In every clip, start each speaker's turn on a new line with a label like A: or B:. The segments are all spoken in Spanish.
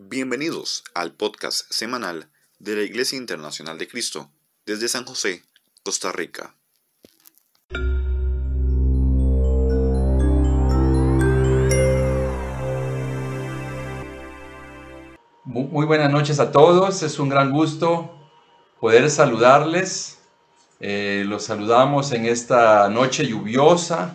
A: Bienvenidos al podcast semanal de la Iglesia Internacional de Cristo desde San José, Costa Rica.
B: Muy buenas noches a todos, es un gran gusto poder saludarles. Eh, los saludamos en esta noche lluviosa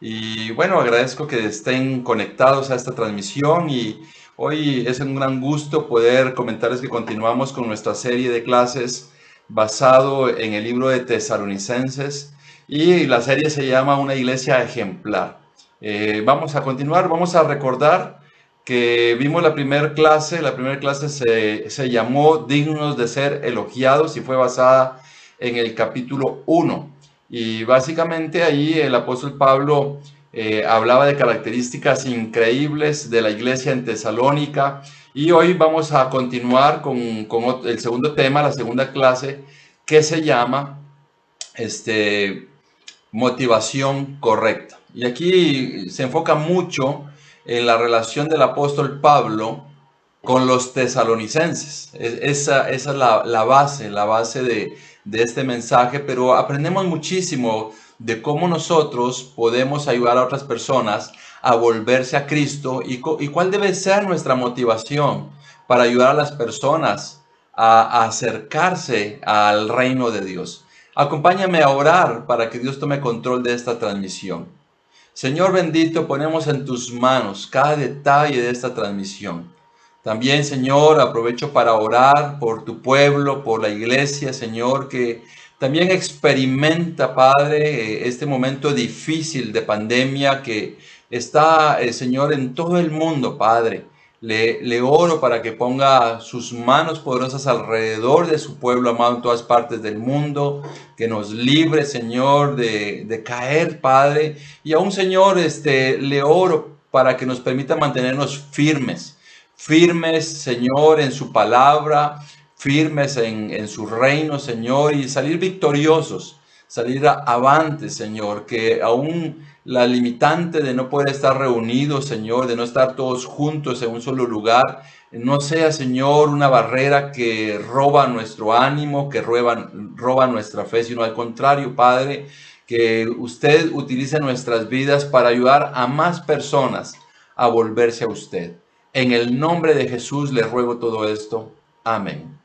B: y bueno, agradezco que estén conectados a esta transmisión y hoy es un gran gusto poder comentarles que continuamos con nuestra serie de clases basado en el libro de Tesalonicenses y la serie se llama Una iglesia ejemplar. Eh, vamos a continuar, vamos a recordar que vimos la primera clase, la primera clase se, se, llamó Dignos de ser elogiados y fue basada en el capítulo 1. Y básicamente ahí el apóstol Pablo eh, hablaba de características increíbles de la iglesia en Tesalónica. Y hoy vamos a continuar con, con el segundo tema, la segunda clase, que se llama este, motivación correcta. Y aquí se enfoca mucho en la relación del apóstol Pablo con los tesalonicenses. Esa, esa es la, la, base, la base de, de este mensaje, pero aprendemos muchísimo de cómo nosotros podemos ayudar a otras personas a volverse a Cristo y, cuál debe ser nuestra motivación para ayudar a las personas a, a acercarse al reino de Dios. Acompáñame a orar para que Dios tome control de esta transmisión. Señor bendito, ponemos en tus manos cada detalle de esta transmisión. También, Señor, aprovecho para orar por tu pueblo, por la iglesia, Señor, que también experimenta, Padre, este momento difícil de pandemia que está, eh, Señor, en todo el mundo, Padre. Le, oro para que ponga sus manos poderosas alrededor de su pueblo amado en todas partes del mundo, que nos libre, Señor, de, caer, Padre. Y aún, Señor, este, le oro para que nos permita mantenernos firmes, firmes, Señor, en su palabra, firmes en, en su reino, Señor, y salir victoriosos, salir avante, Señor, que aún la limitante de no poder estar reunidos, Señor, de no estar todos juntos en un solo lugar, no sea, Señor, una barrera que roba nuestro ánimo, que roba, roba nuestra fe, sino al contrario, Padre, que usted utilice nuestras vidas para ayudar a más personas a volverse a usted. En el nombre de Jesús le ruego todo esto. Amén.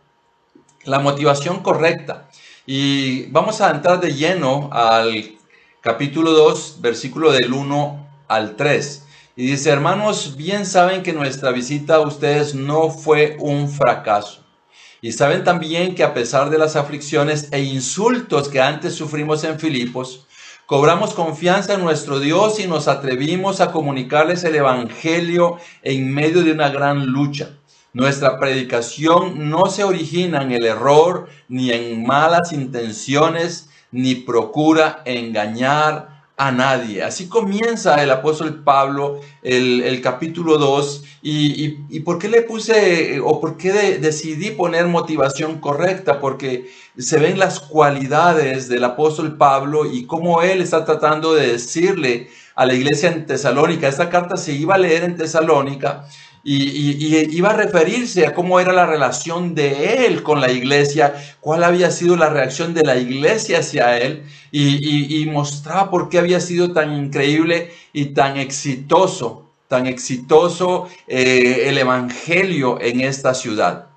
B: La motivación correcta. Y vamos a entrar de lleno al capítulo 2, versículo del 1 al 3. Y dice, hermanos, bien saben que nuestra visita a ustedes no fue un fracaso. Y saben también que a pesar de las aflicciones e insultos que antes sufrimos en Filipos, cobramos confianza en nuestro Dios y nos atrevimos a comunicarles el Evangelio en medio de una gran lucha. Nuestra predicación no se origina en el error ni en malas intenciones, ni procura engañar a nadie. Así comienza el apóstol Pablo el, capítulo 2 y, por qué le puse o por qué decidí poner motivación correcta, porque se ven las cualidades del apóstol Pablo y cómo él está tratando de decirle a la iglesia en Tesalónica. Esta carta se iba a leer en Tesalónica y, iba a referirse a cómo era la relación de él con la iglesia, cuál había sido la reacción de la iglesia hacia él y, mostraba por qué había sido tan increíble y tan exitoso, tan exitoso eh, el evangelio en esta ciudad.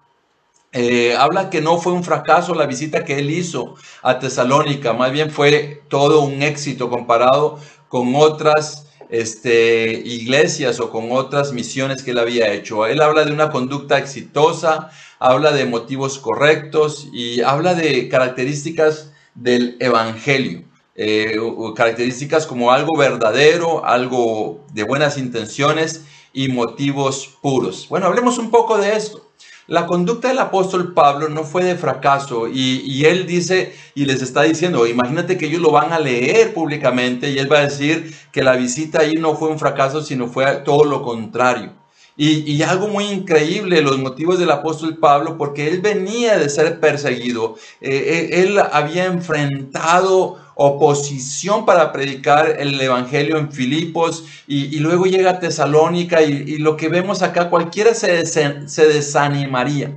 B: Eh, habla que no fue un fracaso la visita que él hizo a Tesalónica, más bien fue todo un éxito comparado con otras este, iglesias o con otras misiones que él había hecho. Él habla de una conducta exitosa, habla de motivos correctos y habla de características del Evangelio. Eh, características como algo verdadero, algo de buenas intenciones y motivos puros. Bueno, hablemos un poco de esto. La conducta del apóstol Pablo no fue de fracaso y, él dice y les está diciendo, imagínate que ellos lo van a leer públicamente y él va a decir que la visita ahí no fue un fracaso, sino fue todo lo contrario. Y, algo muy increíble, los motivos del apóstol Pablo, porque él venía de ser perseguido, eh, eh, él había enfrentado oposición para predicar el Evangelio en Filipos y, luego llega a Tesalónica y, lo que vemos acá, cualquiera se, se desanimaría.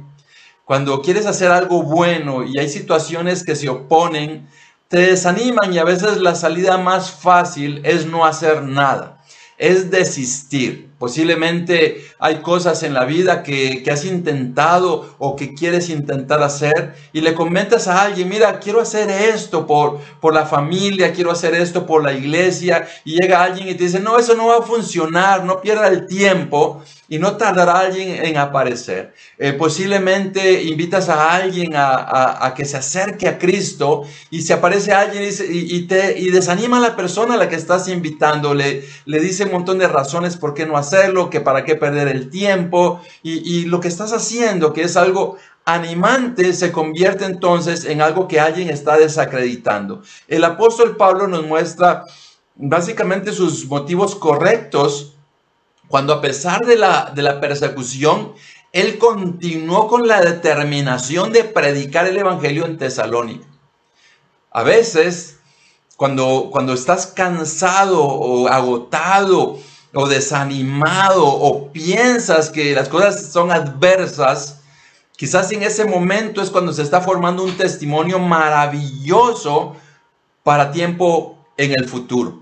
B: Cuando quieres hacer algo bueno y hay situaciones que se oponen, te desaniman y a veces la salida más fácil es no hacer nada, es desistir. Posiblemente hay cosas en la vida que, has intentado o que quieres intentar hacer y le comentas a alguien, mira, quiero hacer esto por, por la familia, quiero hacer esto por la iglesia y llega alguien y te dice, no, eso no va a funcionar, no pierda el tiempo y no tardará alguien en aparecer. Eh, posiblemente invitas a alguien a, que se acerque a Cristo y se aparece alguien y, te, y desanima a la persona a la que estás invitando, le, le dice un montón de razones por qué no hacer hacerlo, que para qué perder el tiempo. Y, lo que estás haciendo, que es algo animante, se convierte entonces en algo que alguien está desacreditando. El apóstol Pablo nos muestra básicamente sus motivos correctos cuando a pesar de la, de la persecución, él continuó con la determinación de predicar el Evangelio en Tesalónica. A veces, cuando, cuando estás cansado o agotado o desanimado o piensas que las cosas son adversas, quizás en ese momento es cuando se está formando un testimonio maravilloso para tiempo en el futuro.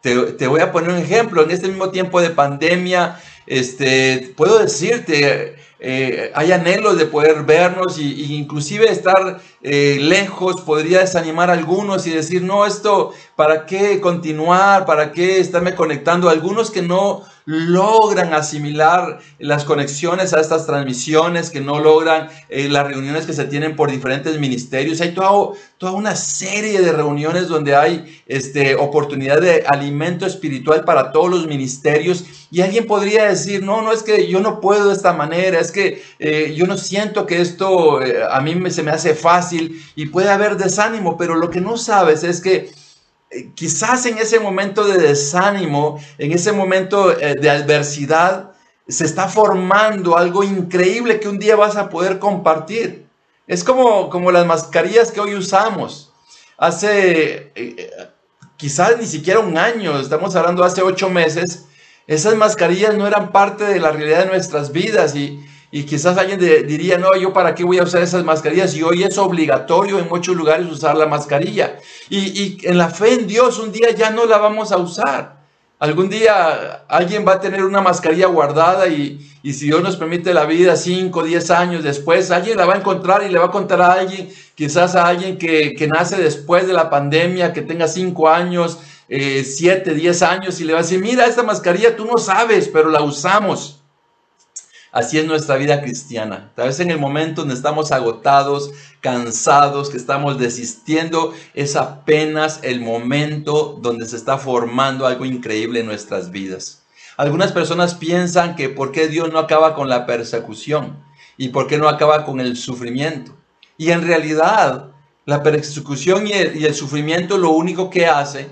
B: Te, voy a poner un ejemplo. En este mismo tiempo de pandemia, este, puedo decirte, eh, hay anhelos de poder vernos y, inclusive estar eh, lejos podría desanimar a algunos y decir, no, esto, ¿para qué continuar? ¿Para qué estarme conectando? Algunos que no logran asimilar las conexiones a estas transmisiones, que no logran eh, las reuniones que se tienen por diferentes ministerios. Hay toda, toda una serie de reuniones donde hay este, oportunidad de alimento espiritual para todos los ministerios y alguien podría decir, no, no es que yo no puedo de esta manera, es que eh, yo no siento que esto eh, a mí me, se me hace fácil y puede haber desánimo, pero lo que no sabes es que eh, quizás en ese momento de desánimo, en ese momento de adversidad, se está formando algo increíble que un día vas a poder compartir. Es como, como las mascarillas que hoy usamos. Hace quizás ni siquiera un año, estamos hablando hace ocho meses, esas mascarillas no eran parte de la realidad de nuestras vidas y, y quizás alguien diría, no, yo para qué voy a usar esas mascarillas y hoy es obligatorio en muchos lugares usar la mascarilla. Y, en la fe en Dios un día ya no la vamos a usar. Algún día alguien va a tener una mascarilla guardada y, si Dios nos permite la vida, 5, 10 años después, alguien la va a encontrar y le va a contar a alguien, quizás a alguien que, nace después de la pandemia, que tenga 5 años, 7, eh, 10 años y le va a decir, mira, esta mascarilla tú no sabes, pero la usamos. Así es nuestra vida cristiana. Tal vez en el momento donde estamos agotados, cansados, que estamos desistiendo, es apenas el momento donde se está formando algo increíble en nuestras vidas. Algunas personas piensan que por qué Dios no acaba con la persecución y por qué no acaba con el sufrimiento. Y en realidad, la persecución y el, y el sufrimiento lo único que hace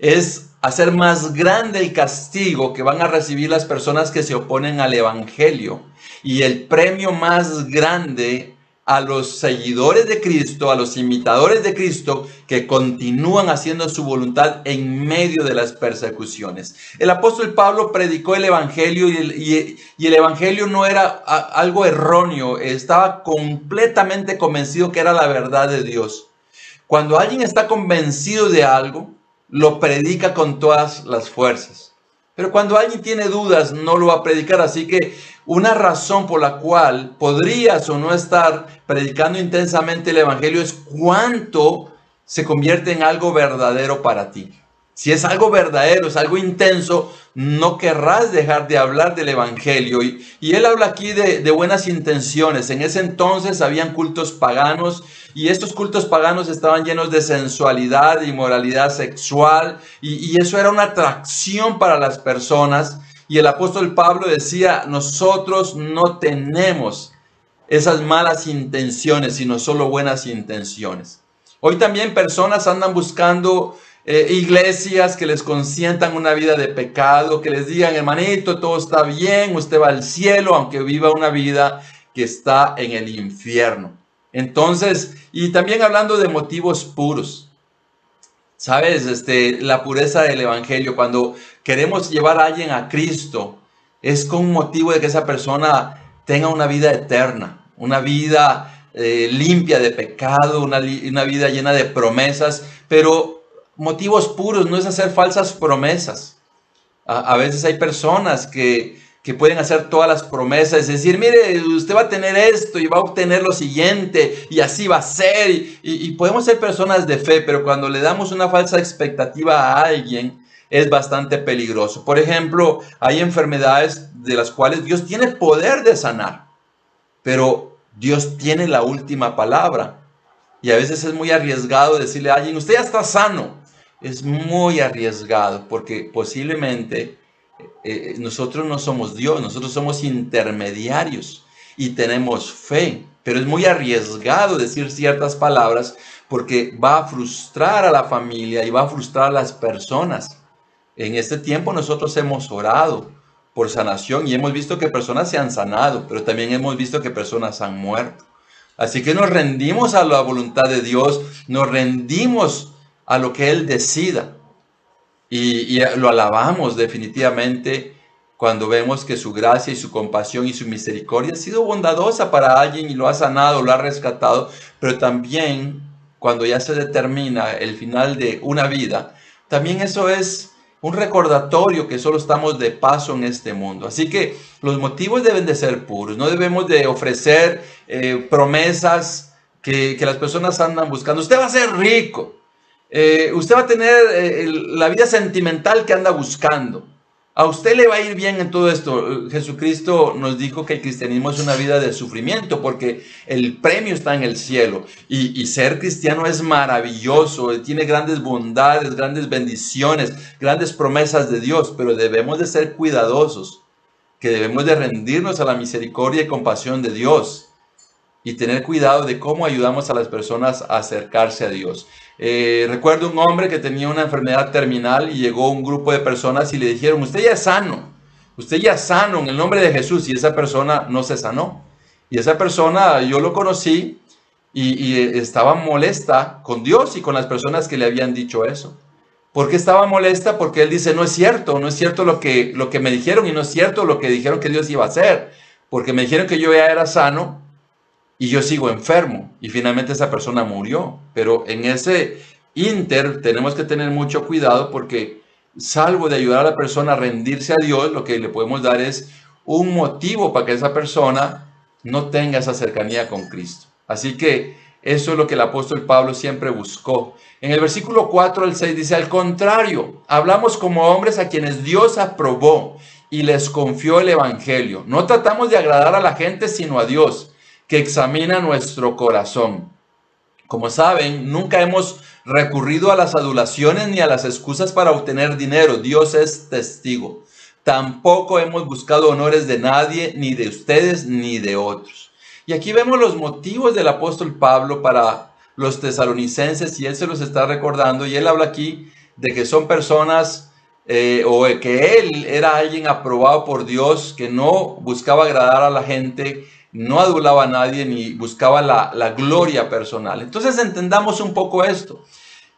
B: es hacer más grande el castigo que van a recibir las personas que se oponen al Evangelio y el premio más grande a los seguidores de Cristo, a los imitadores de Cristo que continúan haciendo su voluntad en medio de las persecuciones. El apóstol Pablo predicó el Evangelio y el, y el Evangelio no era algo erróneo, estaba completamente convencido que era la verdad de Dios. Cuando alguien está convencido de algo, lo predica con todas las fuerzas. Pero cuando alguien tiene dudas, no lo va a predicar. Así que una razón por la cual podrías o no estar predicando intensamente el Evangelio es cuánto se convierte en algo verdadero para ti. Si es algo verdadero, es algo intenso, no querrás dejar de hablar del Evangelio. Y, él habla aquí de, buenas intenciones. En ese entonces habían cultos paganos y estos cultos paganos estaban llenos de sensualidad y moralidad sexual y, eso era una atracción para las personas. Y el apóstol Pablo decía, nosotros no tenemos esas malas intenciones, sino solo buenas intenciones. Hoy también personas andan buscando eh, iglesias que les consientan una vida de pecado, que les digan, hermanito, todo está bien, usted va al cielo, aunque viva una vida que está en el infierno. Entonces, y también hablando de motivos puros. ¿Sabes? Este, la pureza del Evangelio, cuando queremos llevar a alguien a Cristo, es con motivo de que esa persona tenga una vida eterna, una vida eh, limpia de pecado, una, una vida llena de promesas, pero motivos puros, no es hacer falsas promesas. A, veces hay personas que, pueden hacer todas las promesas, es decir, mire, usted va a tener esto y va a obtener lo siguiente y así va a ser. Y, podemos ser personas de fe, pero cuando le damos una falsa expectativa a alguien, es bastante peligroso. Por ejemplo, hay enfermedades de las cuales Dios tiene poder de sanar, pero Dios tiene la última palabra. Y a veces es muy arriesgado decirle a alguien, usted ya está sano es muy arriesgado porque posiblemente eh, nosotros no somos Dios, nosotros somos intermediarios y tenemos fe, pero es muy arriesgado decir ciertas palabras porque va a frustrar a la familia y va a frustrar a las personas. En este tiempo nosotros hemos orado por sanación y hemos visto que personas se han sanado, pero también hemos visto que personas han muerto. Así que nos rendimos a la voluntad de Dios, nos rendimos a lo que Él decida. Y, lo alabamos definitivamente cuando vemos que su gracia y su compasión y su misericordia ha sido bondadosa para alguien y lo ha sanado, lo ha rescatado, pero también cuando ya se determina el final de una vida, también eso es un recordatorio que solo estamos de paso en este mundo. Así que los motivos deben de ser puros, no debemos de ofrecer eh, promesas que, que las personas andan buscando. Usted va a ser rico. Eh, usted va a tener eh, la vida sentimental que anda buscando. A usted le va a ir bien en todo esto. Jesucristo nos dijo que el cristianismo es una vida de sufrimiento porque el premio está en el cielo. Y, y, ser cristiano es maravilloso, tiene grandes bondades, grandes bendiciones, grandes promesas de Dios, pero debemos de ser cuidadosos, que debemos de rendirnos a la misericordia y compasión de Dios y tener cuidado de cómo ayudamos a las personas a acercarse a Dios. Eh, recuerdo un hombre que tenía una enfermedad terminal y llegó un grupo de personas y le dijeron, usted ya es sano, usted ya es sano en el nombre de Jesús y esa persona no se sanó. Y esa persona yo lo conocí y, estaba molesta con Dios y con las personas que le habían dicho eso. ¿Por qué estaba molesta? Porque él dice, no es cierto, no es cierto lo que, lo que me dijeron y no es cierto lo que dijeron que Dios iba a hacer. Porque me dijeron que yo ya era sano y yo sigo enfermo y finalmente esa persona murió. Pero en ese inter tenemos que tener mucho cuidado porque salvo de ayudar a la persona a rendirse a Dios, lo que le podemos dar es un motivo para que esa persona no tenga esa cercanía con Cristo. Así que eso es lo que el apóstol Pablo siempre buscó. En el versículo 4 al 6 dice, al contrario, hablamos como hombres a quienes Dios aprobó y les confió el Evangelio. No tratamos de agradar a la gente, sino a Dios que examina nuestro corazón. Como saben, nunca hemos recurrido a las adulaciones ni a las excusas para obtener dinero. Dios es testigo. Tampoco hemos buscado honores de nadie, ni de ustedes, ni de otros. Y aquí vemos los motivos del apóstol Pablo para los tesalonicenses y él se los está recordando y él habla aquí de que son personas eh, o que él era alguien aprobado por Dios, que no buscaba agradar a la gente, no adulaba a nadie ni buscaba la, gloria personal. Entonces entendamos un poco esto.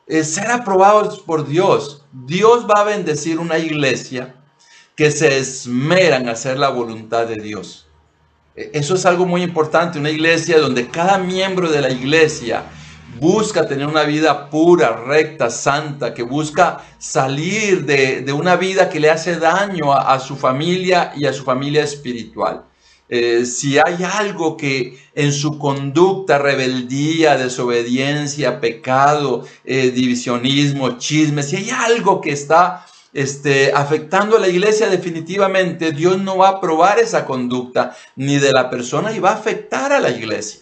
B: ser aprobados por Dios. Dios va a bendecir una iglesia que se esmera en hacer la voluntad de Dios. E, eso es algo muy importante, una iglesia donde cada miembro de la iglesia busca tener una vida pura, recta, santa, que busca salir de, una vida que le hace daño a su familia y a su familia espiritual. Eh, si hay algo que en su conducta, rebeldía, desobediencia, pecado, eh, divisionismo, chisme, si hay algo que está este, afectando a la iglesia, definitivamente Dios no va a aprobar esa conducta ni de la persona y va a afectar a la iglesia.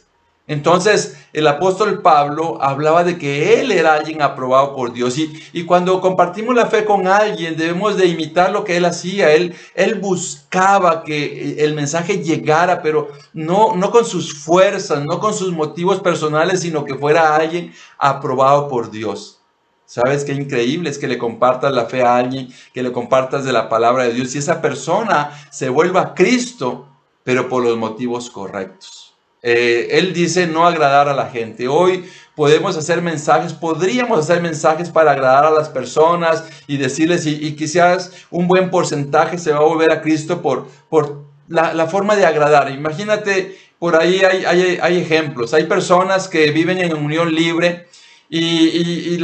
B: Entonces el apóstol Pablo hablaba de que él era alguien aprobado por Dios y, cuando compartimos la fe con alguien debemos de imitar lo que él hacía. Él, él buscaba que el mensaje llegara, pero no, no con sus fuerzas, no con sus motivos personales, sino que fuera alguien aprobado por Dios. ¿Sabes qué increíble es que le compartas la fe a alguien, que le compartas de la palabra de Dios y esa persona se vuelva a Cristo, pero por los motivos correctos? Eh, él dice no agradar a la gente. Hoy podemos hacer mensajes, podríamos hacer mensajes para agradar a las personas y decirles, y, quizás un buen porcentaje se va a volver a Cristo por, por la, forma de agradar. Imagínate, por ahí hay, hay, ejemplos, hay personas que viven en unión libre y,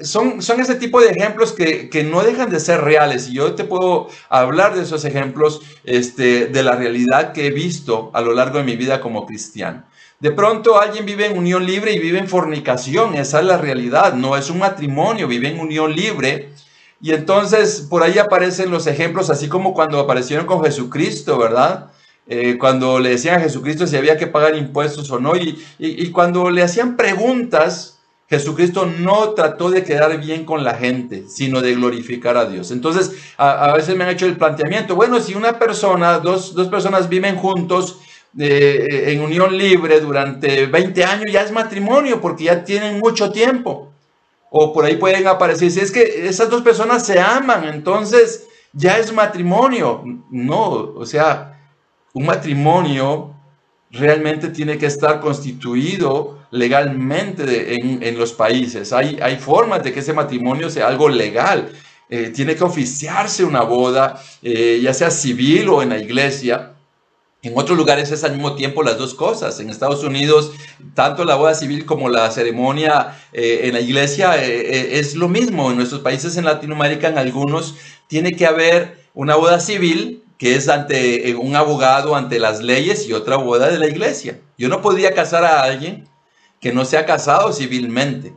B: son, son ese tipo de ejemplos que, no dejan de ser reales. Y yo te puedo hablar de esos ejemplos este, de la realidad que he visto a lo largo de mi vida como cristiano. De pronto alguien vive en unión libre y vive en fornicación, esa es la realidad, no es un matrimonio, vive en unión libre. Y entonces por ahí aparecen los ejemplos, así como cuando aparecieron con Jesucristo, ¿verdad? Eh, cuando le decían a Jesucristo si había que pagar impuestos o no, y, y, cuando le hacían preguntas, Jesucristo no trató de quedar bien con la gente, sino de glorificar a Dios. Entonces, a, veces me han hecho el planteamiento, bueno, si una persona, dos, dos personas viven juntos eh, en unión libre durante 20 años, ya es matrimonio porque ya tienen mucho tiempo. O por ahí pueden aparecer, si es que esas dos personas se aman, entonces ya es matrimonio. No, o sea, un matrimonio realmente tiene que estar constituido legalmente en, los países. Hay, hay formas de que ese matrimonio sea algo legal. Eh, tiene que oficiarse una boda, eh, ya sea civil o en la iglesia. En otros lugares es al mismo tiempo las dos cosas. En Estados Unidos, tanto la boda civil como la ceremonia eh, en la iglesia es lo mismo. En nuestros países en Latinoamérica, en algunos, tiene que haber una boda civil que es ante un abogado, ante las leyes y otra boda de la iglesia. Yo no podría casar a alguien que no sea casado civilmente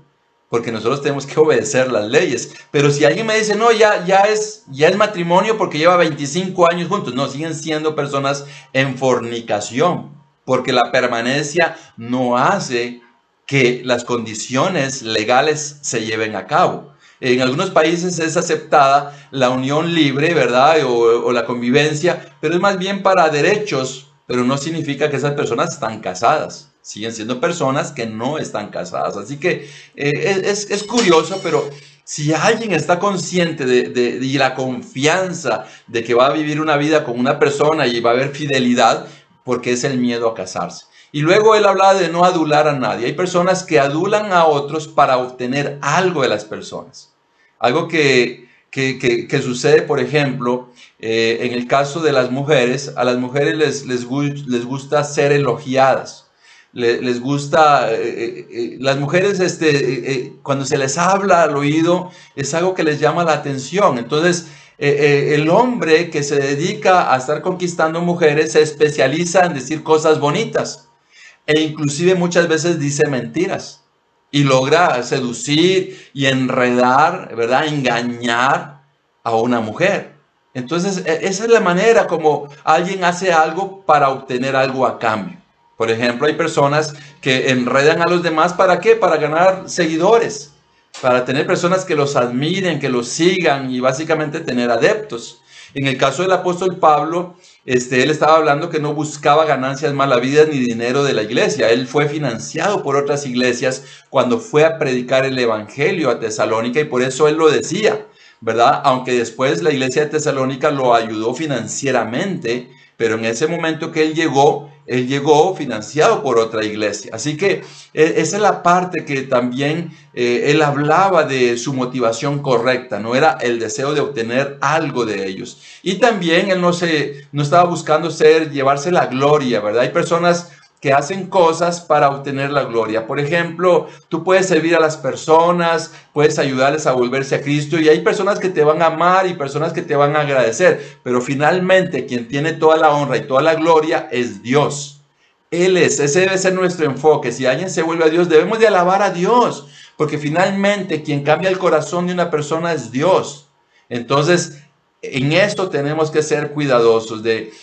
B: porque nosotros tenemos que obedecer las leyes. Pero si alguien me dice, no, ya, ya, es, ya es matrimonio porque lleva 25 años juntos, no, siguen siendo personas en fornicación, porque la permanencia no hace que las condiciones legales se lleven a cabo. En algunos países es aceptada la unión libre, ¿verdad? O, o la convivencia, pero es más bien para derechos, pero no significa que esas personas están casadas siguen siendo personas que no están casadas. Así que eh, es, curioso, pero si alguien está consciente de, de, la confianza de que va a vivir una vida con una persona y va a haber fidelidad, porque es el miedo a casarse. Y luego él habla de no adular a nadie. Hay personas que adulan a otros para obtener algo de las personas. Algo que, que, sucede, por ejemplo, eh, en el caso de las mujeres, a las mujeres les, les gusta ser elogiadas les gusta, eh, eh, eh, las mujeres, este, cuando se les habla al oído, es algo que les llama la atención. Entonces, el hombre que se dedica a estar conquistando mujeres se especializa en decir cosas bonitas e inclusive muchas veces dice mentiras y logra seducir y enredar, ¿verdad? Engañar a una mujer. Entonces, e, esa es la manera como alguien hace algo para obtener algo a cambio. Por ejemplo, hay personas que enredan a los demás para qué? Para ganar seguidores, para tener personas que los admiren, que los sigan y básicamente tener adeptos. En el caso del apóstol Pablo, este, él estaba hablando que no buscaba ganancias malavidas ni dinero de la iglesia. Él fue financiado por otras iglesias cuando fue a predicar el evangelio a Tesalónica y por eso él lo decía, ¿verdad? Aunque después la iglesia de Tesalónica lo ayudó financieramente, pero en ese momento que él llegó, él llegó financiado por otra iglesia. Así que e, esa es la parte que también eh, él hablaba de su motivación correcta, no era el deseo de obtener algo de ellos. Y también él no, se, no estaba buscando ser, llevarse la gloria, ¿verdad? Hay personas que hacen cosas para obtener la gloria. Por ejemplo, tú puedes servir a las personas, puedes ayudarles a volverse a Cristo y hay personas que te van a amar y personas que te van a agradecer, pero finalmente quien tiene toda la honra y toda la gloria es Dios. Él es, ese debe ser nuestro enfoque. Si alguien se vuelve a Dios, debemos de alabar a Dios, porque finalmente quien cambia el corazón de una persona es Dios. Entonces, en esto tenemos que ser cuidadosos, de,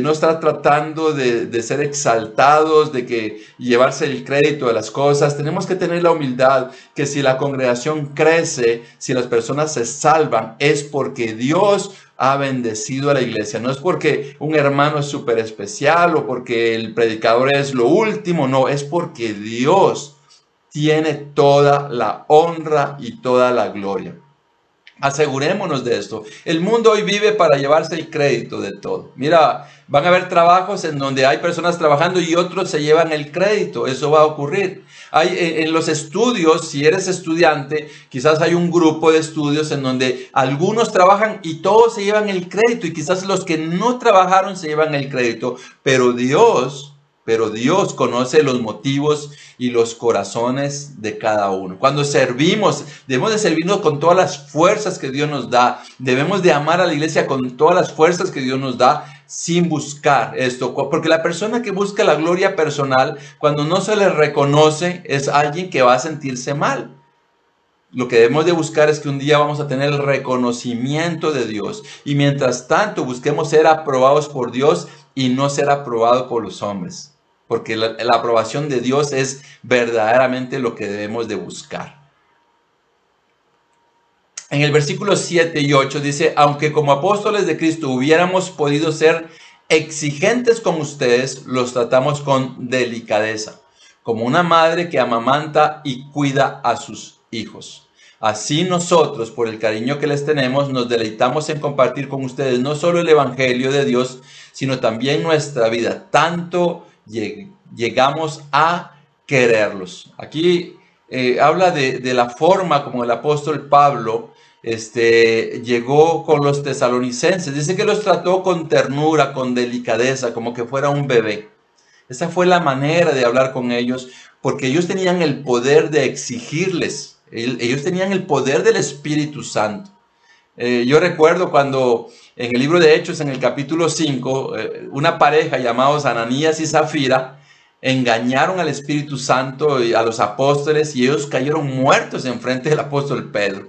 B: no estar tratando de, ser exaltados, de que llevarse el crédito de las cosas. Tenemos que tener la humildad que si la congregación crece, si las personas se salvan, es porque Dios ha bendecido a la iglesia. No es porque un hermano es súper especial o porque el predicador es lo último, no, es porque Dios tiene toda la honra y toda la gloria. Asegurémonos de esto. El mundo hoy vive para llevarse el crédito de todo. Mira, van a haber trabajos en donde hay personas trabajando y otros se llevan el crédito. Eso va a ocurrir. Hay, eh, en los estudios, si eres estudiante, quizás hay un grupo de estudios en donde algunos trabajan y todos se llevan el crédito y quizás los que no trabajaron se llevan el crédito. Pero Dios pero Dios conoce los motivos y los corazones de cada uno. Cuando servimos, debemos de servirnos con todas las fuerzas que Dios nos da. Debemos de amar a la iglesia con todas las fuerzas que Dios nos da sin buscar esto. Porque la persona que busca la gloria personal, cuando no se le reconoce, es alguien que va a sentirse mal. Lo que debemos de buscar es que un día vamos a tener el reconocimiento de Dios. Y mientras tanto busquemos ser aprobados por Dios y no ser aprobados por los hombres porque la, aprobación de Dios es verdaderamente lo que debemos de buscar. En el versículo 7 y 8 dice, aunque como apóstoles de Cristo hubiéramos podido ser exigentes con ustedes, los tratamos con delicadeza, como una madre que amamanta y cuida a sus hijos. Así nosotros, por el cariño que les tenemos, nos deleitamos en compartir con ustedes no solo el Evangelio de Dios, sino también nuestra vida, tanto llegamos a quererlos. Aquí eh, habla de, la forma como el apóstol Pablo este, llegó con los tesalonicenses. Dice que los trató con ternura, con delicadeza, como que fuera un bebé. Esa fue la manera de hablar con ellos, porque ellos tenían el poder de exigirles. Ellos tenían el poder del Espíritu Santo. Eh, yo recuerdo cuando en el libro de Hechos, en el capítulo 5, eh, una pareja llamados Ananías y Zafira engañaron al Espíritu Santo y a los apóstoles y ellos cayeron muertos en frente del apóstol Pedro.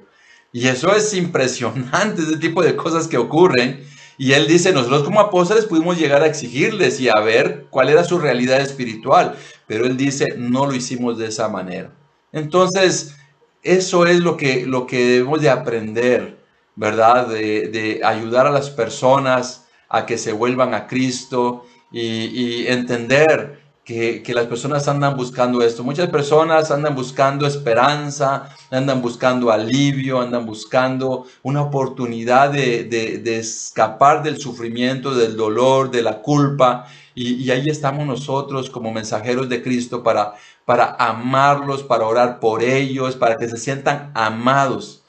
B: Y eso es impresionante, ese tipo de cosas que ocurren. Y él dice, nosotros como apóstoles pudimos llegar a exigirles y a ver cuál era su realidad espiritual, pero él dice, no lo hicimos de esa manera. Entonces, eso es lo que, lo que debemos de aprender ¿verdad? De, ayudar a las personas a que se vuelvan a Cristo y, entender que, las personas andan buscando esto. Muchas personas andan buscando esperanza, andan buscando alivio, andan buscando una oportunidad de, escapar del sufrimiento, del dolor, de la culpa. Y, y, ahí estamos nosotros como mensajeros de Cristo para, para amarlos, para orar por ellos, para que se sientan amados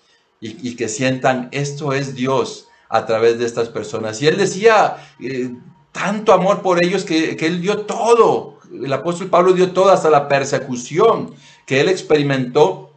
B: y, que sientan esto es Dios a través de estas personas. Y él decía eh, tanto amor por ellos que, que él dio todo. El apóstol Pablo dio todo hasta la persecución que él experimentó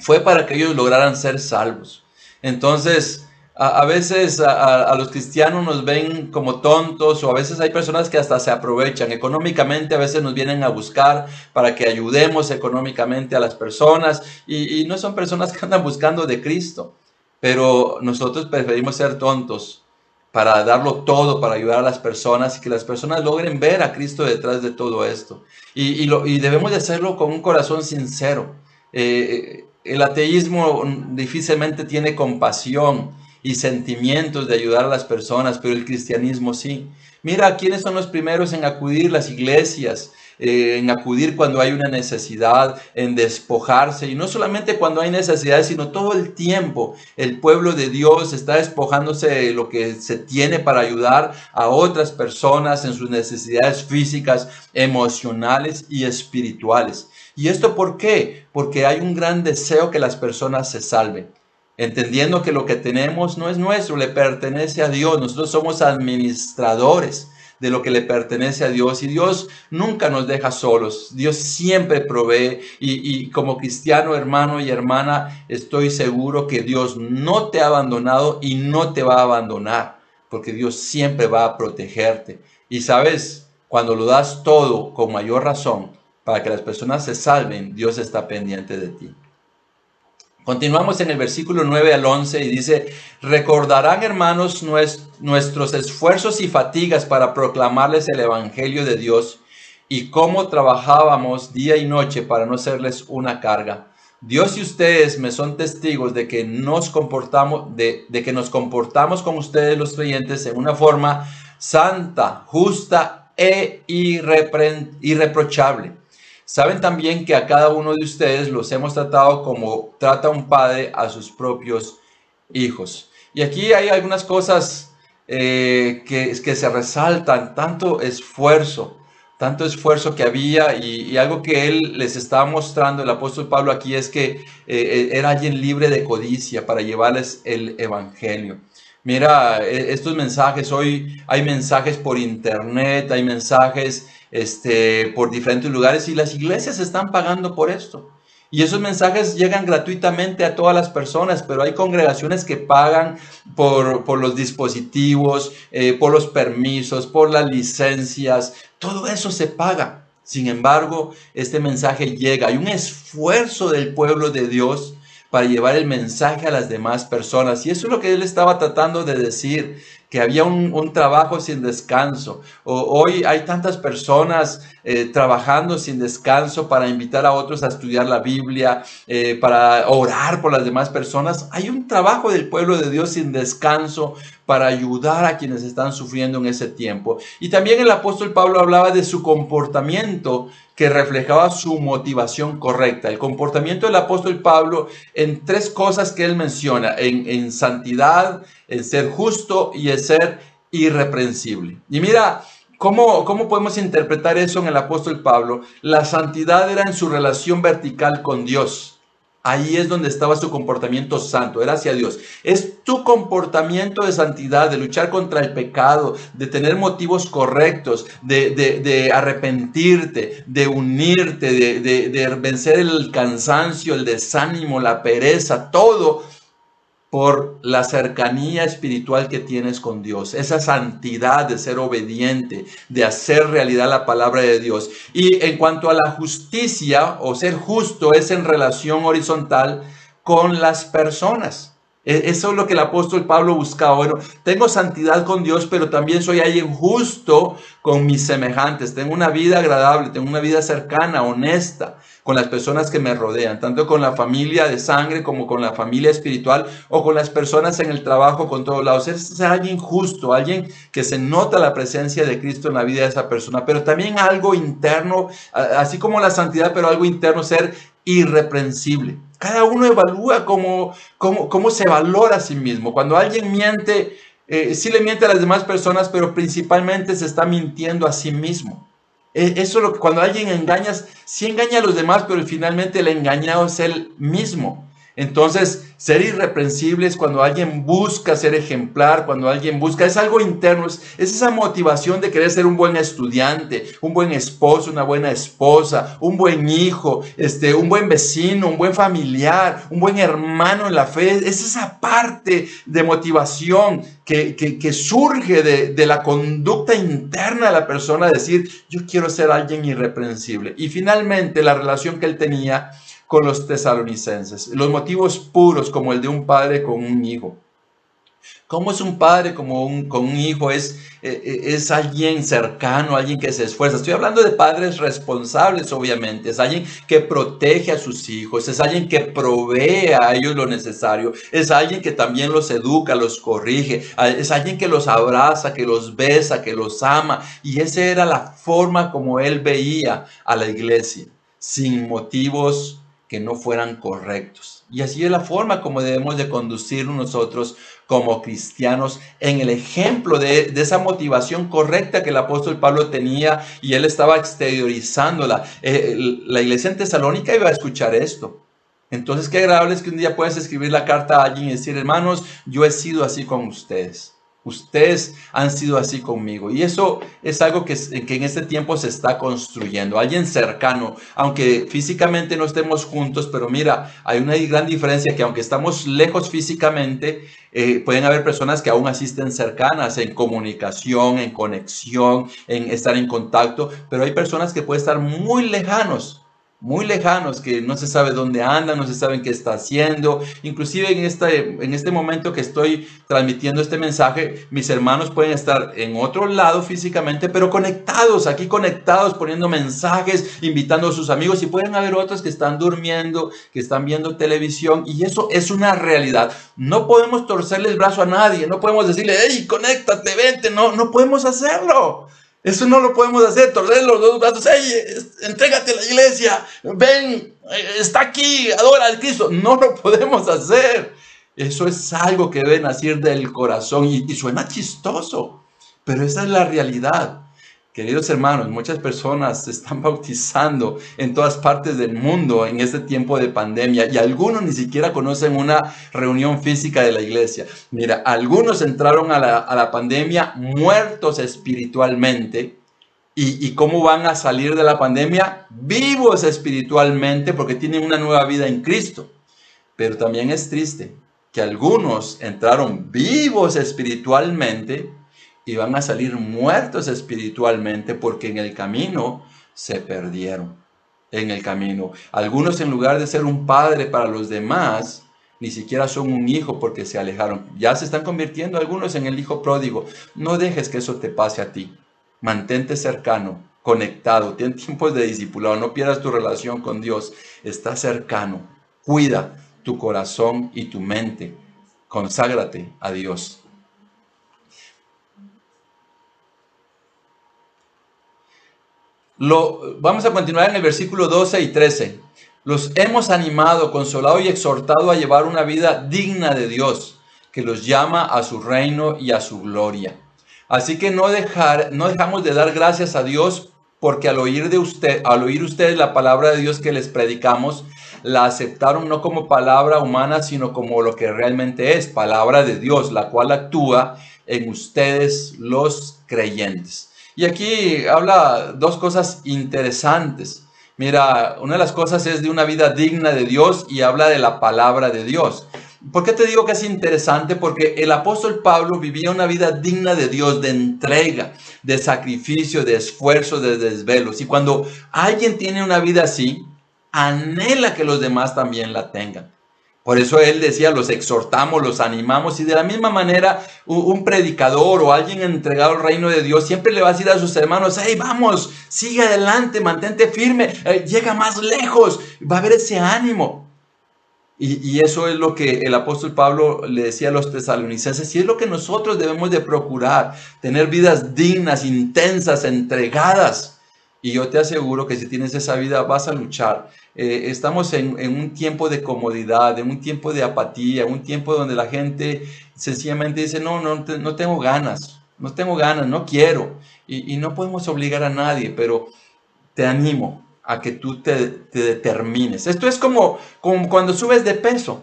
B: fue para que ellos lograran ser salvos. Entonces, a, veces a, los cristianos nos ven como tontos o a veces hay personas que hasta se aprovechan económicamente, a veces nos vienen a buscar para que ayudemos económicamente a las personas y, no son personas que andan buscando de Cristo, pero nosotros preferimos ser tontos para darlo todo, para ayudar a las personas y que las personas logren ver a Cristo detrás de todo esto. Y, lo, debemos de hacerlo con un corazón sincero. Eh, el ateísmo difícilmente tiene compasión y sentimientos de ayudar a las personas, pero el cristianismo sí. Mira, ¿quiénes son los primeros en acudir las iglesias? Eh, en acudir cuando hay una necesidad, en despojarse, y no solamente cuando hay necesidades, sino todo el tiempo. El pueblo de Dios está despojándose de lo que se tiene para ayudar a otras personas en sus necesidades físicas, emocionales y espirituales. ¿Y esto por qué? Porque hay un gran deseo que las personas se salven entendiendo que lo que tenemos no es nuestro, le pertenece a Dios. Nosotros somos administradores de lo que le pertenece a Dios y Dios nunca nos deja solos. Dios siempre provee y, como cristiano, hermano y hermana, estoy seguro que Dios no te ha abandonado y no te va a abandonar, porque Dios siempre va a protegerte. Y sabes, cuando lo das todo con mayor razón para que las personas se salven, Dios está pendiente de ti. Continuamos en el versículo 9 al 11 y dice, recordarán hermanos nuestros esfuerzos y fatigas para proclamarles el Evangelio de Dios y cómo trabajábamos día y noche para no serles una carga. Dios y ustedes me son testigos de que nos comportamos, de, de que nos comportamos con ustedes los creyentes en una forma santa, justa e irreprochable Saben también que a cada uno de ustedes los hemos tratado como trata un padre a sus propios hijos. Y aquí hay algunas cosas eh, que, que se resaltan, tanto esfuerzo, tanto esfuerzo que había y, algo que él les estaba mostrando, el apóstol Pablo aquí, es que eh, eh, era alguien libre de codicia para llevarles el Evangelio. Mira, estos mensajes, hoy hay mensajes por internet, hay mensajes este, por diferentes lugares y las iglesias están pagando por esto. Y esos mensajes llegan gratuitamente a todas las personas, pero hay congregaciones que pagan por, los dispositivos, eh, por los permisos, por las licencias. Todo eso se paga. Sin embargo, este mensaje llega. Hay un esfuerzo del pueblo de Dios para llevar el mensaje a las demás personas. Y eso es lo que él estaba tratando de decir que había un, trabajo sin descanso. hoy hay tantas personas eh, trabajando sin descanso para invitar a otros a estudiar la Biblia, eh, para orar por las demás personas. Hay un trabajo del pueblo de Dios sin descanso para ayudar a quienes están sufriendo en ese tiempo. Y también el apóstol Pablo hablaba de su comportamiento que reflejaba su motivación correcta. El comportamiento del apóstol Pablo en tres cosas que él menciona, en, en santidad, en ser justo y en ser irreprensible. Y mira, ¿cómo, ¿cómo podemos interpretar eso en el apóstol Pablo? La santidad era en su relación vertical con Dios. Ahí es donde estaba su comportamiento santo, era hacia Dios. Es tu comportamiento de santidad, de luchar contra el pecado, de tener motivos correctos, de, de, arrepentirte, de unirte, de, de vencer el cansancio, el desánimo, la pereza, todo por la cercanía espiritual que tienes con Dios, esa santidad de ser obediente, de hacer realidad la palabra de Dios. Y en cuanto a la justicia o ser justo es en relación horizontal con las personas. E-, eso es lo que el apóstol Pablo buscaba. Bueno, tengo santidad con Dios, pero también soy alguien justo con mis semejantes. Tengo una vida agradable, tengo una vida cercana, honesta con las personas que me rodean, tanto con la familia de sangre como con la familia espiritual o con las personas en el trabajo, con todos lados. Es alguien justo, alguien que se nota la presencia de Cristo en la vida de esa persona, pero también algo interno, así como la santidad, pero algo interno, ser irreprensible. Cada uno evalúa cómo, cómo, cómo se valora a sí mismo. Cuando alguien miente, eh, sí le miente a las demás personas, pero principalmente se está mintiendo a sí mismo. E, eso es lo que cuando alguien engañas, sí engaña a los demás, pero finalmente el engañado es él mismo. Entonces, ser irreprensible es cuando alguien busca ser ejemplar, cuando alguien busca, es algo interno, es, esa motivación de querer ser un buen estudiante, un buen esposo, una buena esposa, un buen hijo, este, un buen vecino, un buen familiar, un buen hermano en la fe. Es esa parte de motivación que, surge de, de la conducta interna de la persona, decir, yo quiero ser alguien irreprensible. Y finalmente, la relación que él tenía con los tesalonicenses. Los motivos puros como el de un padre con un hijo. ¿Cómo es un padre como con un hijo? Es, eh, eh, es alguien cercano, alguien que se esfuerza. Estoy hablando de padres responsables, obviamente. Es alguien que protege a sus hijos. Es alguien que provee a ellos lo necesario. Es alguien que también los educa, los corrige. Es alguien que los abraza, que los besa, que los ama. Y esa era la forma como él veía a la iglesia. Sin motivos que no fueran correctos. Y así es la forma como debemos de conducirnos nosotros como cristianos en el ejemplo de, esa motivación correcta que el apóstol Pablo tenía y él estaba exteriorizándola. Eh, la iglesia en Tesalónica iba a escuchar esto. Entonces, qué agradable es que un día puedas escribir la carta a alguien y decir, hermanos, yo he sido así con ustedes. Ustedes han sido así conmigo. Y eso es algo que, que, en este tiempo se está construyendo. Alguien cercano, aunque físicamente no estemos juntos, pero mira, hay una gran diferencia que aunque estamos lejos físicamente, eh, pueden haber personas que aún asisten cercanas en comunicación, en conexión, en estar en contacto, pero hay personas que pueden estar muy lejanos muy lejanos, que no se sabe dónde anda, no se sabe qué está haciendo. Inclusive en este, en este momento que estoy transmitiendo este mensaje, mis hermanos pueden estar en otro lado físicamente, pero conectados, aquí conectados, poniendo mensajes, invitando a sus amigos y pueden haber otros que están durmiendo, que están viendo televisión y eso es una realidad. No podemos torcerle el brazo a nadie, no podemos decirle, hey, conéctate, vente, no, no podemos hacerlo. Eso no lo podemos hacer, torcer los dos brazos, hey, entrégate a la iglesia, ven, está aquí, adora al Cristo. No lo podemos hacer. Eso es algo que debe nacer del corazón y suena chistoso, pero esa es la realidad. Queridos hermanos, muchas personas se están bautizando en todas partes del mundo en este tiempo de pandemia y algunos ni siquiera conocen una reunión física de la iglesia. Mira, algunos entraron a la, pandemia muertos espiritualmente y, y cómo van a salir de la pandemia vivos espiritualmente porque tienen una nueva vida en Cristo. Pero también es triste que algunos entraron vivos espiritualmente y van a salir muertos espiritualmente porque en el camino se perdieron. En el camino. Algunos en lugar de ser un padre para los demás, ni siquiera son un hijo porque se alejaron. Ya se están convirtiendo algunos en el hijo pródigo. No dejes que eso te pase a ti. Mantente cercano, conectado, ten tiempos de discipulado, no pierdas tu relación con Dios. Está cercano. Cuida tu corazón y tu mente. Conságrate a Dios. Lo, vamos a continuar en el versículo 12 y 13. Los hemos animado, consolado y exhortado a llevar una vida digna de Dios, que los llama a su reino y a su gloria. Así que no, dejar, no dejamos de dar gracias a Dios porque al oír de usted, al oír ustedes la palabra de Dios que les predicamos, la aceptaron no como palabra humana, sino como lo que realmente es, palabra de Dios, la cual actúa en ustedes los creyentes. Y aquí habla dos cosas interesantes. Mira, una de las cosas es de una vida digna de Dios y habla de la palabra de Dios. ¿Por qué te digo que es interesante? Porque el apóstol Pablo vivía una vida digna de Dios, de entrega, de sacrificio, de esfuerzo, de desvelos. Y cuando alguien tiene una vida así, anhela que los demás también la tengan. Por eso él decía, los exhortamos, los animamos y de la misma manera un predicador o alguien entregado al reino de Dios siempre le va a decir a sus hermanos, hey, vamos, sigue adelante, mantente firme, eh, llega más lejos, va a haber ese ánimo. Y, y, eso es lo que el apóstol Pablo le decía a los tesalonicenses y es lo que nosotros debemos de procurar, tener vidas dignas, intensas, entregadas. Y yo te aseguro que si tienes esa vida vas a luchar eh, estamos en, un tiempo de comodidad, en un tiempo de apatía, un tiempo donde la gente sencillamente dice, no, no, no tengo ganas, no tengo ganas, no quiero. Y, no podemos obligar a nadie, pero te animo a que tú te, te determines. Esto es como, como cuando subes de peso.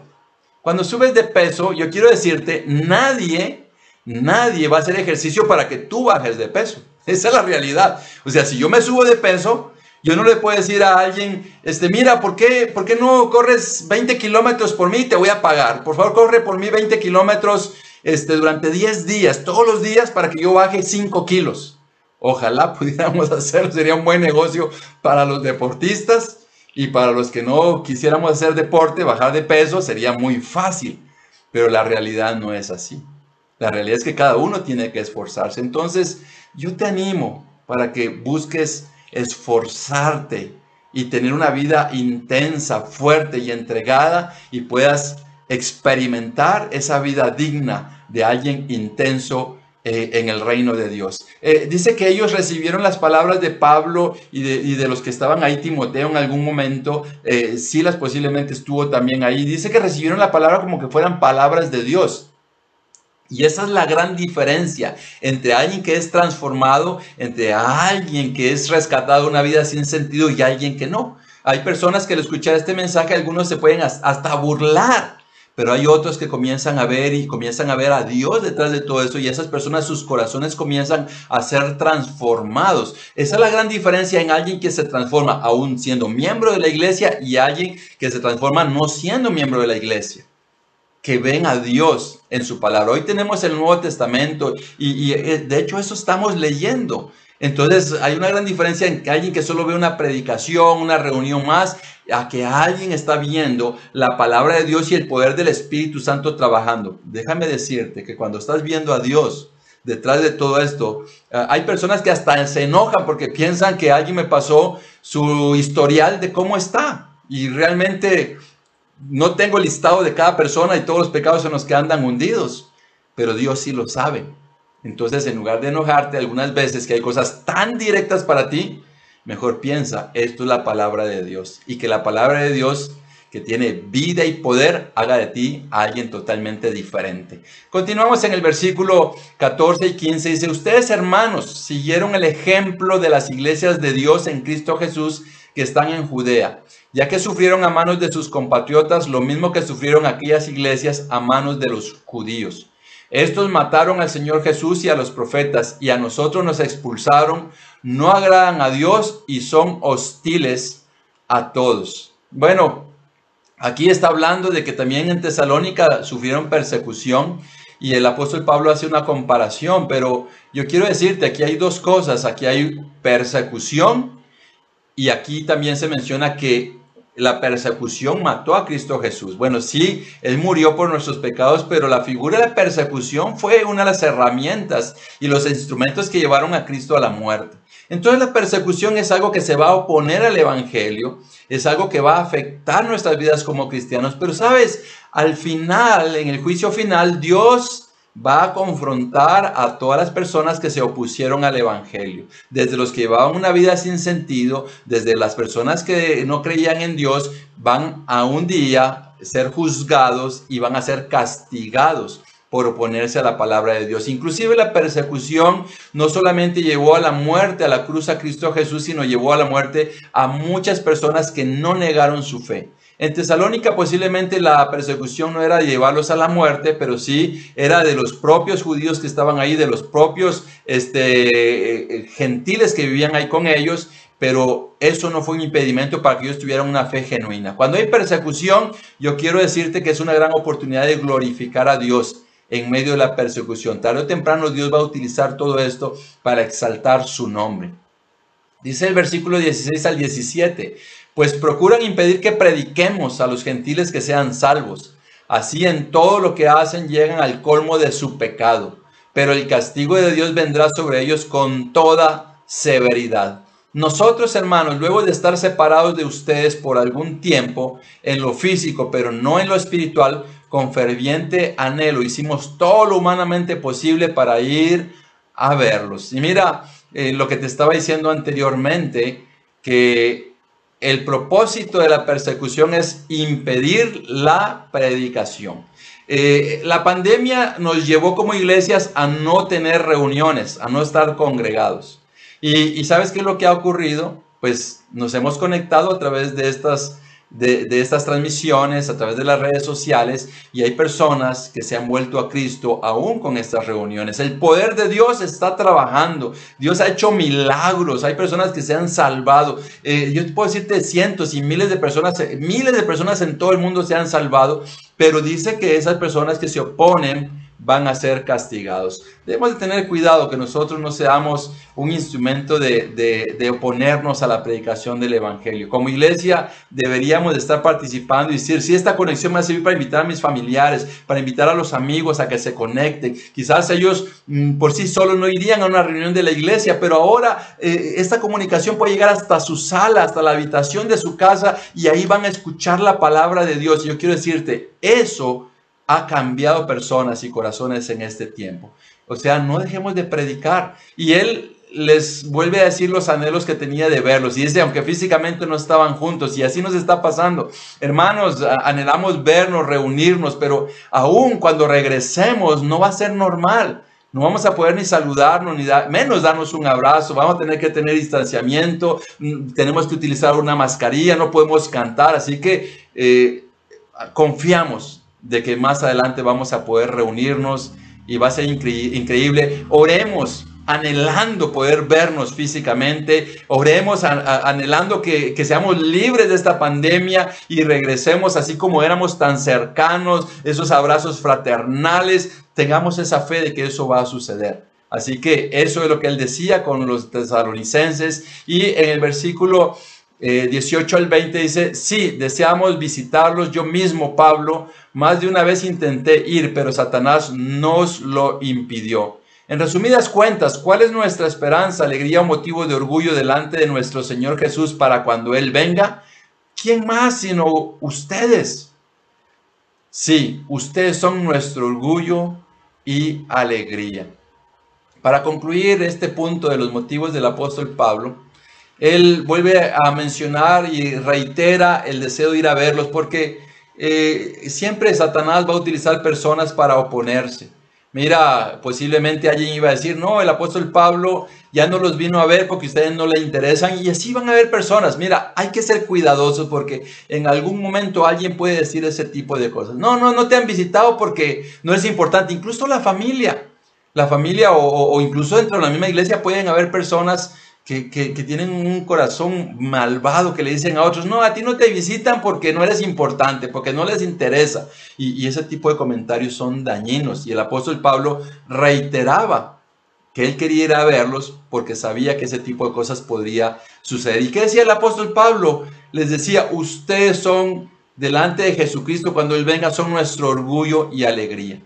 B: Cuando subes de peso, yo quiero decirte, nadie, nadie va a hacer ejercicio para que tú bajes de peso. Esa es la realidad. O sea, si yo me subo de peso, yo no le puedo decir a alguien, este, mira, ¿por qué, ¿por qué no corres 20 kilómetros por mí? Te voy a pagar. Por favor, corre por mí 20 kilómetros este, durante 10 días, todos los días, para que yo baje 5 kilos. Ojalá pudiéramos hacerlo, sería un buen negocio para los deportistas y para los que no quisiéramos hacer deporte, bajar de peso sería muy fácil, pero la realidad no es así. La realidad es que cada uno tiene que esforzarse. Entonces, yo te animo para que busques esforzarte y tener una vida intensa, fuerte y entregada y puedas experimentar esa vida digna de alguien intenso eh, en el reino de Dios. Eh, dice que ellos recibieron las palabras de Pablo y de, los que estaban ahí, Timoteo en algún momento, eh, Silas posiblemente estuvo también ahí, dice que recibieron la palabra como que fueran palabras de Dios. Y esa es la gran diferencia entre alguien que es transformado, entre alguien que es rescatado de una vida sin sentido y alguien que no. Hay personas que al escuchar este mensaje, algunos se pueden hasta burlar, pero hay otros que comienzan a ver y comienzan a ver a Dios detrás de todo eso y esas personas, sus corazones comienzan a ser transformados. Esa es la gran diferencia en alguien que se transforma aún siendo miembro de la iglesia y alguien que se transforma no siendo miembro de la iglesia que ven a Dios en su palabra. Hoy tenemos el Nuevo Testamento y, eh, de hecho eso estamos leyendo. Entonces hay una gran diferencia en que alguien que solo ve una predicación, una reunión más, a que alguien está viendo la palabra de Dios y el poder del Espíritu Santo trabajando. Déjame decirte que cuando estás viendo a Dios detrás de todo esto, eh, hay personas que hasta se enojan porque piensan que alguien me pasó su historial de cómo está. Y realmente no tengo listado de cada persona y todos los pecados en los que andan hundidos, pero Dios sí lo sabe. Entonces, en lugar de enojarte algunas veces que hay cosas tan directas para ti, mejor piensa, esto es la palabra de Dios. Y que la palabra de Dios que tiene vida y poder, haga de ti a alguien totalmente diferente. Continuamos en el versículo 14 y 15. Dice, ustedes hermanos siguieron el ejemplo de las iglesias de Dios en Cristo Jesús que están en Judea, ya que sufrieron a manos de sus compatriotas lo mismo que sufrieron aquellas iglesias a manos de los judíos. Estos mataron al Señor Jesús y a los profetas y a nosotros nos expulsaron, no agradan a Dios y son hostiles a todos. Bueno, Aquí está hablando de que también en Tesalónica sufrieron persecución y el apóstol Pablo hace una comparación, pero yo quiero decirte, aquí hay dos cosas, aquí hay persecución y aquí también se menciona que la persecución mató a Cristo Jesús. Bueno, sí, Él murió por nuestros pecados, pero la figura de persecución fue una de las herramientas y los instrumentos que llevaron a Cristo a la muerte. Entonces la persecución es algo que se va a oponer al Evangelio, es algo que va a afectar nuestras vidas como cristianos, pero sabes, al final, en el juicio final, Dios va a confrontar a todas las personas que se opusieron al Evangelio, desde los que llevaban una vida sin sentido, desde las personas que no creían en Dios, van a un día ser juzgados y van a ser castigados por oponerse a la palabra de Dios. Inclusive la persecución no solamente llevó a la muerte, a la cruz a Cristo Jesús, sino llevó a la muerte a muchas personas que no negaron su fe. En Tesalónica posiblemente la persecución no era de llevarlos a la muerte, pero sí era de los propios judíos que estaban ahí, de los propios este, eh, gentiles que vivían ahí con ellos, pero eso no fue un impedimento para que ellos tuvieran una fe genuina. Cuando hay persecución, yo quiero decirte que es una gran oportunidad de glorificar a Dios en medio de la persecución. Tarde o temprano Dios va a utilizar todo esto para exaltar su nombre. Dice el versículo 16 al 17, pues procuran impedir que prediquemos a los gentiles que sean salvos. Así en todo lo que hacen llegan al colmo de su pecado, pero el castigo de Dios vendrá sobre ellos con toda severidad. Nosotros, hermanos, luego de estar separados de ustedes por algún tiempo en lo físico, pero no en lo espiritual, con ferviente anhelo hicimos todo lo humanamente posible para ir a verlos. Y mira eh, lo que te estaba diciendo anteriormente, que el propósito de la persecución es impedir la predicación. Eh, la pandemia nos llevó como iglesias a no tener reuniones, a no estar congregados. Y, y ¿sabes qué es lo que ha ocurrido? Pues nos hemos conectado a través de estas de, estas transmisiones a través de las redes sociales y hay personas que se han vuelto a Cristo aún con estas reuniones. El poder de Dios está trabajando. Dios ha hecho milagros. Hay personas que se han salvado. Eh, yo puedo decirte cientos y miles de personas, miles de personas en todo el mundo se han salvado, pero dice que esas personas que se oponen van a ser castigados. Debemos de tener cuidado que nosotros no seamos un instrumento de, oponernos a la predicación del Evangelio. Como iglesia deberíamos de estar participando y decir, si esta conexión me va a servir para invitar a mis familiares, para invitar a los amigos a que se conecten. Quizás ellos mm, por sí solos no irían a una reunión de la iglesia, pero ahora eh, esta comunicación puede llegar hasta su sala, hasta la habitación de su casa y ahí van a escuchar la palabra de Dios. Y yo quiero decirte, eso ha cambiado personas y corazones en este tiempo. O sea, no dejemos de predicar. Y él les vuelve a decir los anhelos que tenía de verlos. Y dice, aunque físicamente no estaban juntos, y así nos está pasando. Hermanos, anhelamos vernos, reunirnos, pero aún cuando regresemos no va a ser normal. No vamos a poder ni saludarnos, ni menos darnos un abrazo. Vamos a tener que tener distanciamiento. Mm, tenemos que utilizar una mascarilla. No podemos cantar. Así que eh, confiamos de que más adelante vamos a poder reunirnos y va a ser increíble. Oremos anhelando poder vernos físicamente, oremos anhelando que, que, seamos libres de esta pandemia y regresemos así como éramos tan cercanos, esos abrazos fraternales, tengamos esa fe de que eso va a suceder. Así que eso es lo que él decía con los tesalonicenses y en el versículo 18 eh, al 20 dice, sí, deseamos visitarlos. Yo mismo, Pablo, más de una vez intenté ir, pero Satanás nos lo impidió. En resumidas cuentas, ¿cuál es nuestra esperanza, alegría o motivo de orgullo delante de nuestro Señor Jesús para cuando Él venga? ¿Quién más sino ustedes? Sí, ustedes son nuestro orgullo y alegría. Para concluir este punto de los motivos del apóstol Pablo, él vuelve a mencionar y reitera el deseo de ir a verlos porque eh, siempre Satanás va a utilizar personas para oponerse. Mira, posiblemente alguien iba a decir, no, el apóstol Pablo ya no los vino a ver porque ustedes no le interesan y así van a haber personas. Mira, hay que ser cuidadosos porque en algún momento alguien puede decir ese tipo de cosas. No, no, no te han visitado porque no es importante. Incluso la familia, la familia o, o incluso dentro de la misma iglesia pueden haber personas que, tienen un corazón malvado, que le dicen a otros, no, a ti no te visitan porque no eres importante, porque no les interesa. Y, ese tipo de comentarios son dañinos. Y el apóstol Pablo reiteraba que él quería ir a verlos porque sabía que ese tipo de cosas podría suceder. ¿Y qué decía el apóstol Pablo? Les decía, ustedes son delante de Jesucristo cuando Él venga, son nuestro orgullo y alegría.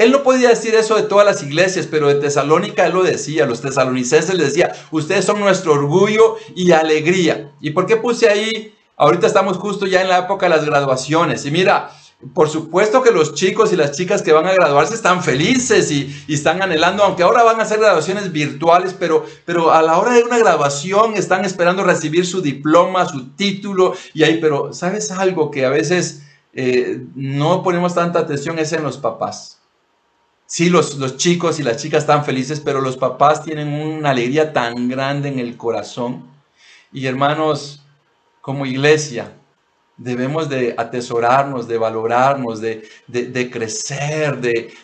B: Él no podía decir eso de todas las iglesias, pero de Tesalónica él lo decía, los tesalonicenses le decía, ustedes son nuestro orgullo y alegría. ¿Y por qué puse ahí? Ahorita estamos justo ya en la época de las graduaciones. Y mira, por supuesto que los chicos y las chicas que van a graduarse están felices y, están anhelando, aunque ahora van a hacer graduaciones virtuales, pero, pero a la hora de una graduación están esperando recibir su diploma, su título, y ahí, pero ¿sabes algo que a veces eh, no ponemos tanta atención? Es en los papás. Sí, los, los chicos y las chicas están felices, pero los papás tienen una alegría tan grande en el corazón. Y hermanos, como iglesia, debemos de atesorarnos, de valorarnos, de, crecer, de,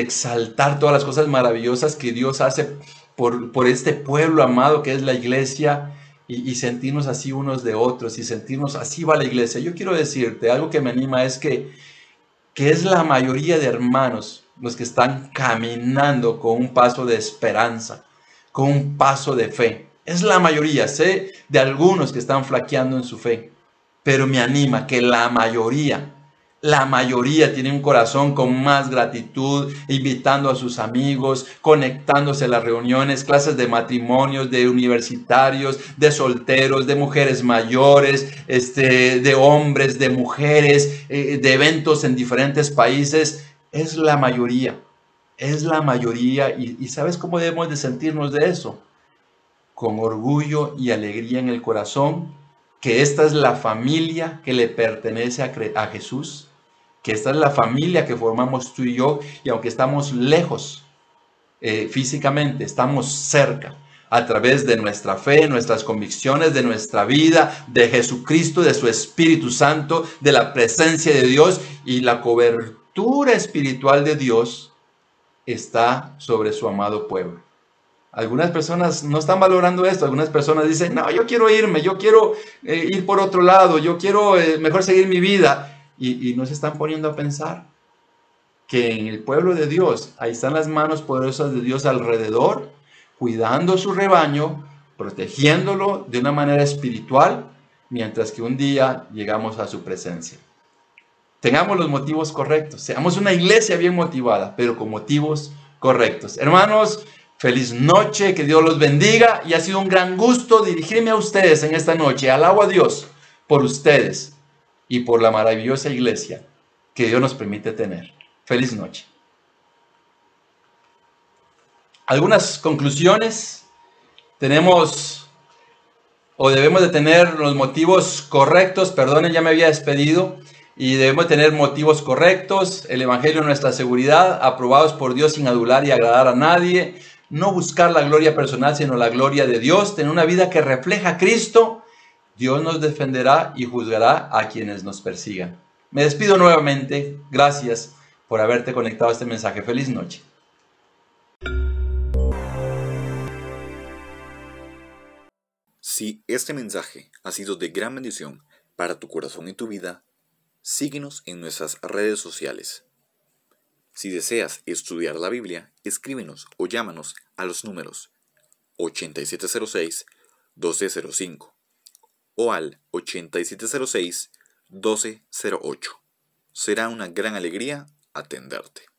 B: exaltar todas las cosas maravillosas que Dios hace por, por este pueblo amado que es la iglesia y, y, sentirnos así unos de otros y sentirnos así va la iglesia. Yo quiero decirte, algo que me anima es que, que es la mayoría de hermanos los que están caminando con un paso de esperanza, con un paso de fe. Es la mayoría, sé de algunos que están flaqueando en su fe, pero me anima que la mayoría, la mayoría tiene un corazón con más gratitud, invitando a sus amigos, conectándose a las reuniones, clases de matrimonios, de universitarios, de solteros, de mujeres mayores, este, de hombres, de mujeres, eh, de eventos en diferentes países es la mayoría, es la mayoría. Y, ¿sabes cómo debemos de sentirnos de eso? Con orgullo y alegría en el corazón, que esta es la familia que le pertenece a, a Jesús, que esta es la familia que formamos tú y yo, y aunque estamos lejos eh, físicamente, estamos cerca a través de nuestra fe, nuestras convicciones, de nuestra vida, de Jesucristo, de su Espíritu Santo, de la presencia de Dios y la cobertura espiritual de Dios está sobre su amado pueblo. Algunas personas no están valorando esto, algunas personas dicen, no, yo quiero irme, yo quiero eh, ir por otro lado, yo quiero eh, mejor seguir mi vida. Y no se están poniendo a pensar que en el pueblo de Dios, ahí están las manos poderosas de Dios alrededor, cuidando su rebaño, protegiéndolo de una manera espiritual, mientras que un día llegamos a su presencia. Tengamos los motivos correctos, seamos una iglesia bien motivada, pero con motivos correctos. Hermanos, feliz noche, que Dios los bendiga y ha sido un gran gusto dirigirme a ustedes en esta noche. Alabo a Dios por ustedes y por la maravillosa iglesia que Dios nos permite tener. Feliz noche. Algunas conclusiones. Tenemos o debemos de tener los motivos correctos. Perdonen, ya me había despedido y debemos tener motivos correctos, el Evangelio nuestra seguridad, aprobados por Dios sin adular y agradar a nadie, no buscar la gloria personal, sino la gloria de Dios, tener una vida que refleja a Cristo, Dios nos defenderá y juzgará a quienes nos persigan. Me despido nuevamente, gracias por haberte conectado a este mensaje. Feliz noche.
A: Si este mensaje ha sido de gran bendición para tu corazón y tu vida, Síguenos en nuestras redes sociales. Si deseas estudiar la Biblia, escríbenos o llámanos a los números 8706-1205 o al 8706-1208. Será una gran alegría atenderte.